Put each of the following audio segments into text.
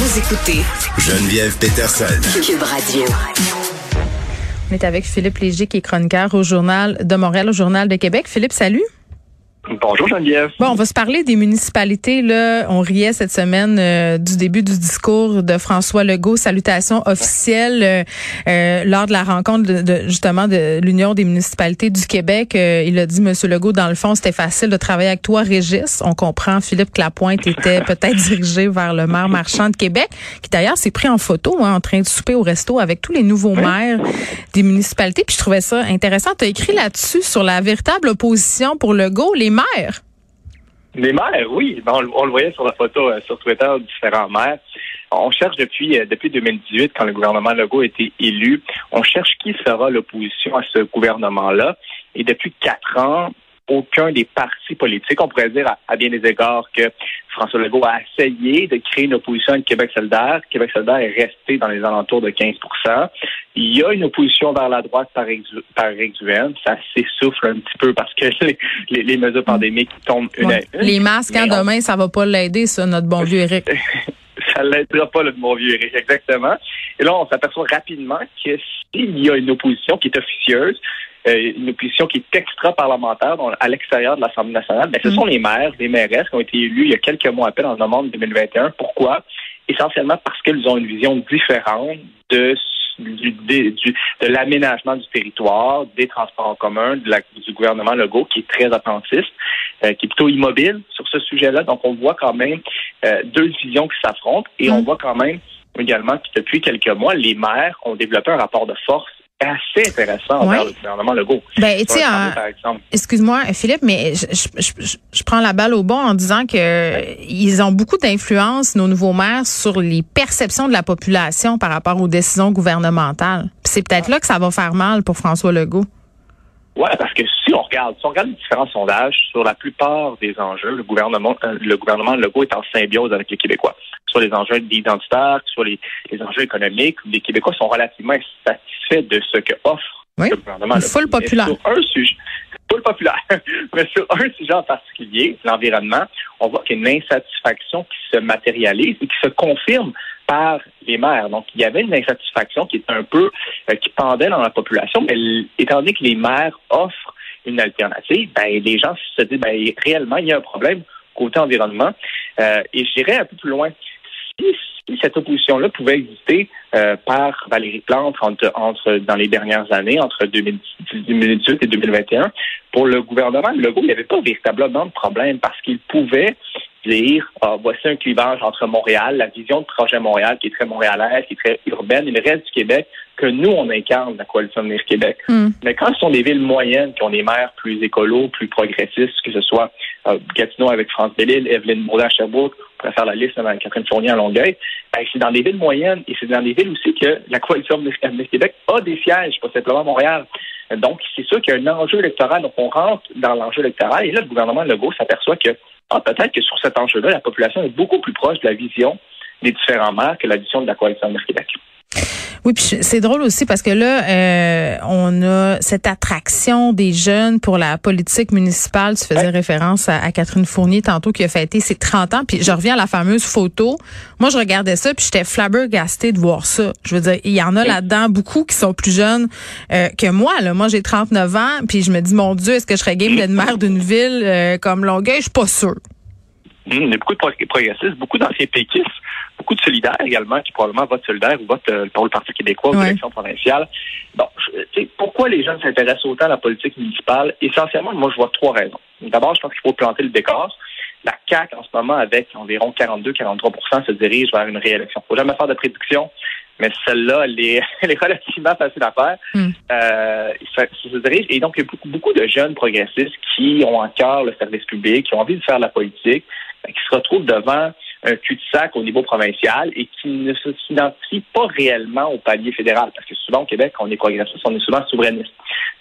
Vous écoutez Geneviève Peterson. Cube Radio. On est avec Philippe Léger, qui est chroniqueur au Journal de Montréal, au Journal de Québec. Philippe, salut. Bonjour Geneviève. Bon, on va se parler des municipalités. Là, on riait cette semaine euh, du début du discours de François Legault, salutations officielles euh, euh, lors de la rencontre de, justement de l'Union des municipalités du Québec. il a dit, Monsieur Legault, dans le fond, c'était facile de travailler avec toi, Régis. On comprend, Philippe, que la pointe était peut-être dirigée vers le maire marchand de Québec, qui d'ailleurs s'est pris en photo hein, en train de souper au resto avec tous les nouveaux maires des municipalités. Puis je trouvais ça intéressant. Tu as écrit là-dessus sur la véritable opposition pour Legault, les maires. Les maires, oui. on, le voyait sur la photo euh, sur Twitter, différents maires. On cherche depuis euh, depuis 2018, quand le gouvernement Legault a été élu, on cherche qui sera l'opposition à ce gouvernement-là. Et depuis quatre ans, aucun des partis politiques, on pourrait dire à, bien des égards que François Legault a essayé de créer une opposition à Québec solidaire. Québec solidaire est resté dans les alentours de 15% Il y a une opposition vers la droite par, par Ça s'essouffle un petit peu parce que les, mesures pandémiques tombent une à une. Les masques, hein, demain, ça va pas l'aider, ça, notre bon vieux Eric. ça l'aidera pas, le bon vieux Eric, exactement. Et là, on s'aperçoit rapidement que s'il y a une opposition qui est officieuse, euh, une opposition qui est extra-parlementaire à l'extérieur de l'Assemblée nationale, ben, ce mm. sont les maires, les mairesses qui ont été élus il y a quelques mois à peine en novembre 2021. Pourquoi? Essentiellement parce qu'ils ont une vision différente de du, de l'aménagement du territoire, des transports en commun, du gouvernement Legault, qui est très attentiste, euh, qui est plutôt immobile sur ce sujet-là. Donc, on voit quand même euh, deux visions qui s'affrontent et on mm. voit quand même également que depuis quelques mois, les maires ont développé un rapport de force assez intéressant envers le gouvernement Legault. Ben, tu sais, excuse-moi, Philippe, mais je, prends la balle au bon en disant que ils ont beaucoup d'influence, nos nouveaux maires, sur les perceptions de la population par rapport aux décisions gouvernementales. c'est peut-être là que ça va faire mal pour François Legault. Oui, parce que si on regarde, si on regarde les différents sondages, sur la plupart des enjeux, le gouvernement, euh, le gouvernement Legault est en symbiose avec les Québécois. Soit les enjeux identitaires, soit les, les enjeux économiques, les Québécois sont relativement satisfaits de ce que offre le gouvernement. Legault. Full populaire. Sur un sujet, full populaire. Mais sur un sujet en particulier, l'environnement, on voit qu'il y a une insatisfaction qui se matérialise et qui se confirme par les maires. Donc, il y avait une insatisfaction qui est un peu, euh, qui pendait dans la population, mais étant donné que les maires offrent une alternative, ben, les gens se disent, ben, réellement, il y a un problème côté environnement. Euh, et j'irais un peu plus loin. Si, cette opposition-là pouvait exister euh, par Valérie Plante entre, entre, dans les dernières années, entre 2018 et 2021, pour le gouvernement Legault, il n'y avait pas véritablement de problème parce qu'il pouvait dire ah, voici un clivage entre Montréal, la vision de projet Montréal qui est très montréalaise, qui est très urbaine, et le reste du Québec que nous, on incarne la coalition de Québec. Hmm. Mais quand ce sont des villes moyennes qui ont des maires plus écolos, plus progressistes, que ce soit euh, Gatineau avec France Bellil, Evelyne Bourdin à Sherbrooke, on pourrait faire la liste avec Catherine Fournier à Longueuil, c'est dans des villes moyennes et c'est dans des villes aussi que la coalition de Québec a des sièges, pas simplement Montréal. Donc, c'est sûr qu'il y a un enjeu électoral. Donc, on rentre dans l'enjeu électoral et là, le gouvernement Legault s'aperçoit que ah, peut-être que sur cet enjeu-là, la population est beaucoup plus proche de la vision des différents maires que la vision de la coalition de Québec. Oui, puis c'est drôle aussi parce que là, euh, on a cette attraction des jeunes pour la politique municipale. Tu faisais référence à, Catherine Fournier tantôt qui a fêté ses 30 ans. Puis je reviens à la fameuse photo. Moi, je regardais ça puis j'étais flabbergastée de voir ça. Je veux dire, il y en a là-dedans beaucoup qui sont plus jeunes euh, que moi. Là. Moi, j'ai 39 ans puis je me dis, mon Dieu, est-ce que je serais game d'être maire d'une ville euh, comme Longueuil? Je suis pas sûre. Hum, il y a beaucoup de progressistes, beaucoup d'anciens péquistes beaucoup de solidaires également qui probablement votent solidaire ou votent euh, pour le Parti québécois aux élections provinciales. Bon, pourquoi les jeunes s'intéressent autant à la politique municipale? Essentiellement, moi, je vois trois raisons. D'abord, je pense qu'il faut planter le décor. La CAQ, en ce moment, avec environ 42-43% se dirige vers une réélection. Il faut jamais faire de prédiction, mais celle-là, elle est, relativement facile à faire. Mm. Euh, se dirige. Et donc, il y a beaucoup, beaucoup de jeunes progressistes qui ont encore le service public, qui ont envie de faire la politique, qui se retrouvent devant un cul-de-sac au niveau provincial et qui ne s'identifie pas réellement au palier fédéral. Parce que souvent au Québec, on est progressiste, on est souvent souverainiste.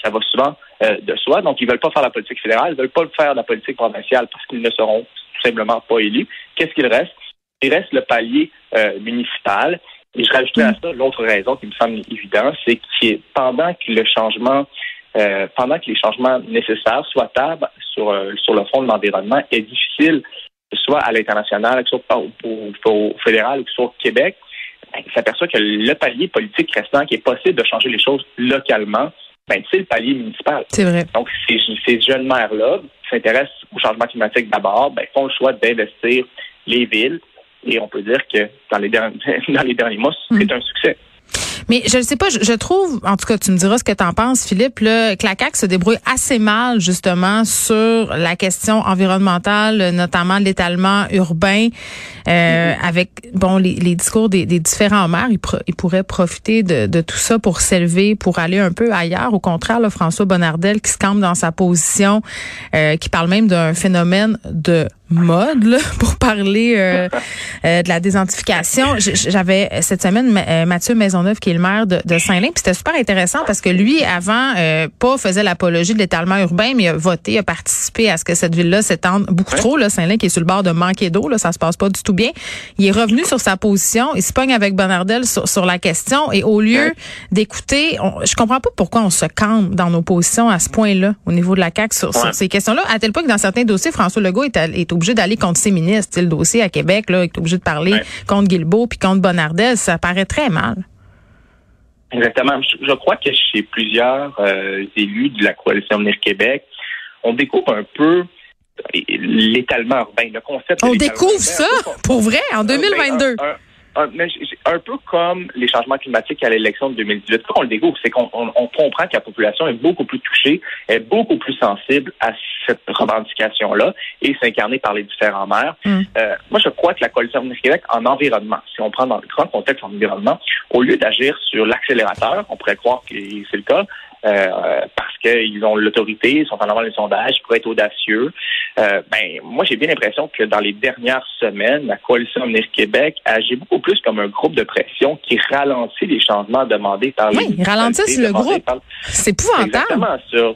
Ça va souvent euh, de soi. Donc, ils veulent pas faire la politique fédérale, ils veulent pas faire la politique provinciale parce qu'ils ne seront tout simplement pas élus. Qu'est-ce qu'il reste? Il reste le palier euh, municipal. Et je rajouterais à ça l'autre raison qui me semble évidente, c'est que pendant que le changement euh, pendant que les changements nécessaires soient tables sur, sur le front de l'environnement, est difficile que ce soit à l'international, que ce soit au, fédéral ou que ce soit au Québec, ben, il s'aperçoit que le palier politique restant qui est possible de changer les choses localement, ben, c'est le palier municipal. C'est vrai. Donc, ces, ces jeunes maires-là s'intéressent au changement climatique d'abord, ben, font le choix d'investir les villes. Et on peut dire que dans les derniers, dans les derniers mois, c'est mm. un succès. Mais je ne sais pas, je, trouve, en tout cas, tu me diras ce que tu en penses, Philippe, là, que la CAQ se débrouille assez mal, justement, sur la question environnementale, notamment l'étalement urbain, euh, mm-hmm. avec, bon, les, discours des, différents maires. Ils, pourraient profiter de, tout ça pour s'élever, pour aller un peu ailleurs. Au contraire, là, François Bonnardel, qui se campe dans sa position, euh, qui parle même d'un phénomène de mode là, pour parler euh, euh, de la désidentification. J'avais cette semaine euh, Mathieu Maisonneuve qui est le maire de, de Saint-Lin, puis c'était super intéressant parce que lui avant pas faisait l'apologie de l'étalement urbain, mais il a voté, a participé à ce que cette ville-là s'étende beaucoup trop là, Saint-Lin qui est sur le bord de manquer d'eau là, ça se passe pas du tout bien. Il est revenu sur sa position, il se pogne avec Bonardel sur, sur la question et au lieu d'écouter, je comprends pas pourquoi on se campe dans nos positions à ce point-là au niveau de la CAQ sur, ces questions-là à tel point que dans certains dossiers François Legault est, est obligé d'aller contre ses ministres. le dossier à Québec, là, est obligé de parler contre Guilbeault puis contre Bonardel. Ça paraît très mal. Exactement. Je, crois que chez plusieurs euh, élus de la coalition Venir Québec, on découvre un peu l'étalement urbain, le concept. On découvre ça, pour vrai, en 2022 un, peu comme les changements climatiques à l'élection de 2018. Quand on le découvre, c'est qu'on comprend que la population est beaucoup plus touchée, est beaucoup plus sensible à cette revendication-là et s'incarner par les différents maires. Mm. Euh, moi, je crois que la coalition du Québec en environnement, si on prend dans le grand contexte en environnement, au lieu d'agir sur l'accélérateur, on pourrait croire que c'est le cas, euh, parce qu'ils ont l'autorité, ils sont en avant les sondages, ils pourraient être audacieux. Euh, ben, moi, j'ai bien l'impression que dans les dernières semaines, la coalition Avenir Québec agit beaucoup plus comme un groupe de pression qui ralentit les changements demandés par les. Oui, ils ralentissent le groupe. C'est épouvantable. Exactement. Sur,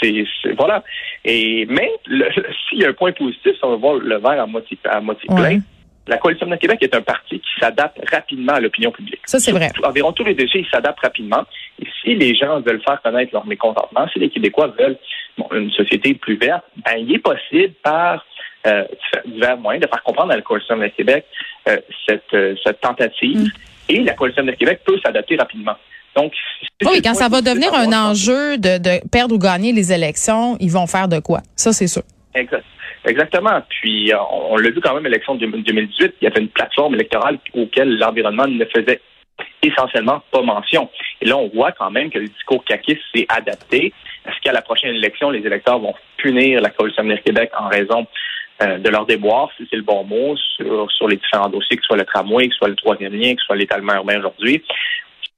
c'est, voilà. Et mais s'il y a un point positif, si on va voir le verre à moitié, à moitié plein, la Coalition de Québec est un parti qui s'adapte rapidement à l'opinion publique. Ça, c'est vrai. environ tous les dossiers, ils s'adaptent rapidement. Et si les gens veulent faire connaître leur mécontentement, si les Québécois veulent une société plus verte, ben, il est possible par euh, divers moyens de faire comprendre à la Coalition de Québec euh, cette, euh, cette tentative. Et la Coalition de Québec peut s'adapter rapidement. Donc, oui, quand ça va devenir un enjeu de, de perdre ou gagner les élections, ils vont faire de quoi? Ça, c'est sûr. Exact. Exactement. Puis on, l'a vu quand même, l'élection de 2018, il y avait une plateforme électorale auquel l'environnement ne faisait essentiellement pas mention. Et là, on voit quand même que le discours caquiste s'est adapté. Est-ce qu'à la prochaine élection, les électeurs vont punir la Coalition Avenir Québec en raison euh, de leur déboire, si c'est le bon mot, sur, sur les différents dossiers, que ce soit le tramway, que ce soit le troisième lien, que ce soit l'étalement urbain aujourd'hui?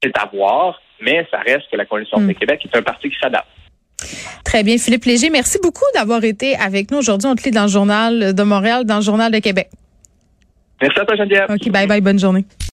C'est à voir, mais ça reste que la Coalition Avenir hmm. Québec est un parti qui s'adapte. Très bien. Philippe Léger, merci beaucoup d'avoir été avec nous aujourd'hui. On te lit dans le Journal de Montréal, dans le Journal de Québec. Merci à toi, Geneviève. OK, bye bye. Bonne journée.